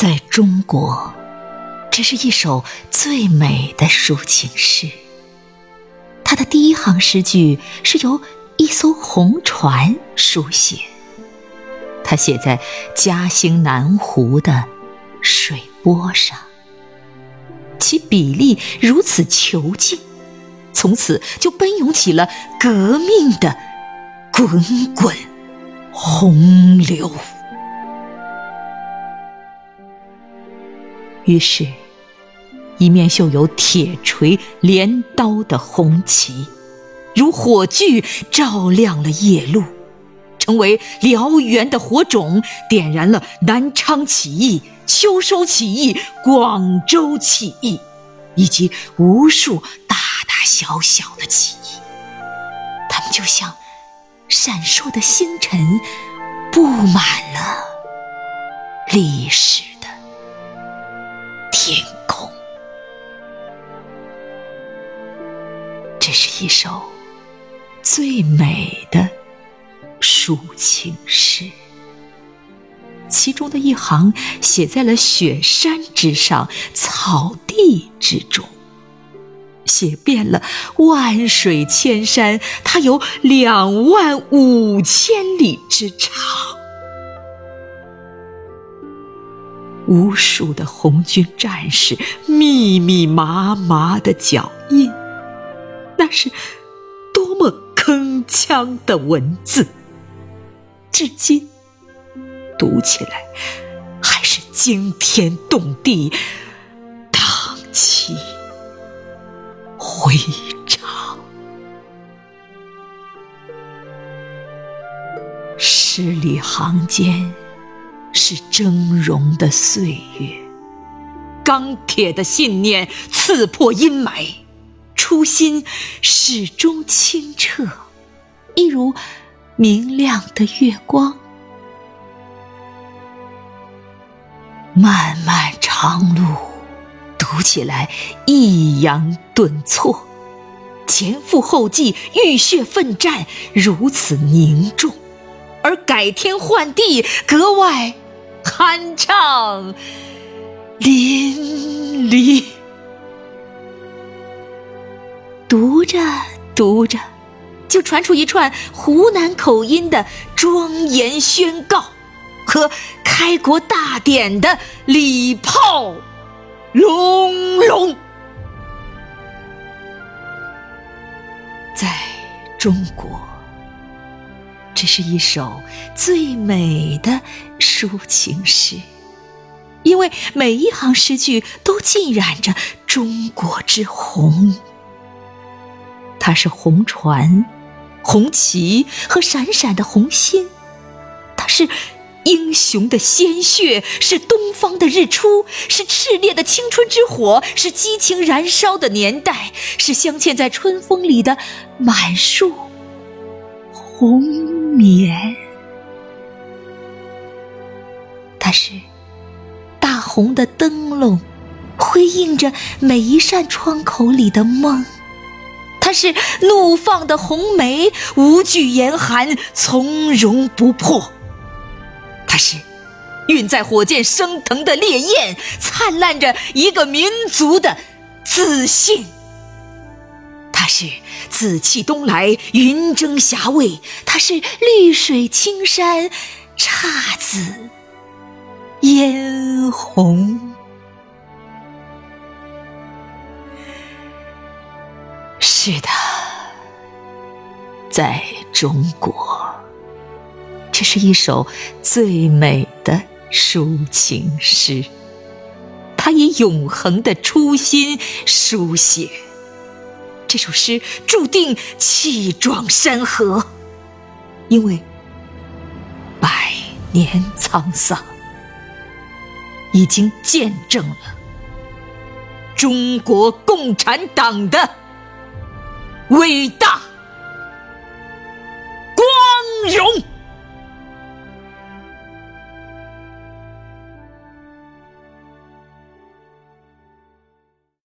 在中国，这是一首最美的抒情诗。它的第一行诗句是由一艘红船书写，它写在嘉兴南湖的水波上，其比例如此遒劲，从此就奔涌起了革命的滚滚洪流。于是，一面绣有铁锤、镰刀的红旗，如火炬照亮了夜路，成为燎原的火种，点燃了南昌起义、秋收起义、广州起义，以及无数大大小小的起义。它们就像闪烁的星辰，布满了历史。天空，这是一首最美的抒情诗。其中的一行写在了雪山之上、草地之中，写遍了万水千山，它有两万五千里之长。无数的红军战士密密麻麻的脚印，那是多么铿锵的文字！至今读起来还是惊天动地，荡气回肠。诗里行间。是峥嵘的岁月，钢铁的信念刺破阴霾，初心始终清澈，一如明亮的月光。漫漫长路，读起来抑扬顿挫，前赴后继，浴血奋战，如此凝重。而改天换地，格外酣畅淋漓。读着读着，就传出一串湖南口音的庄严宣告和开国大典的礼炮隆隆。在中国。这是一首最美的抒情诗，因为每一行诗句都浸染着中国之红。它是红船、红旗和闪闪的红星，它是英雄的鲜血，是东方的日出，是炽烈的青春之火，是激情燃烧的年代，是镶嵌在春风里的满树红。眠，它是大红的灯笼，辉映着每一扇窗口里的梦；它是怒放的红梅，无惧严寒，从容不迫；它是运载火箭升腾的烈焰，灿烂着一个民族的自信。是紫气东来，云蒸霞蔚；它是绿水青山，姹紫嫣红。是的，在中国，这是一首最美的抒情诗，它以永恒的初心书写。这首诗注定气壮山河，因为百年沧桑已经见证了中国共产党的伟大光荣。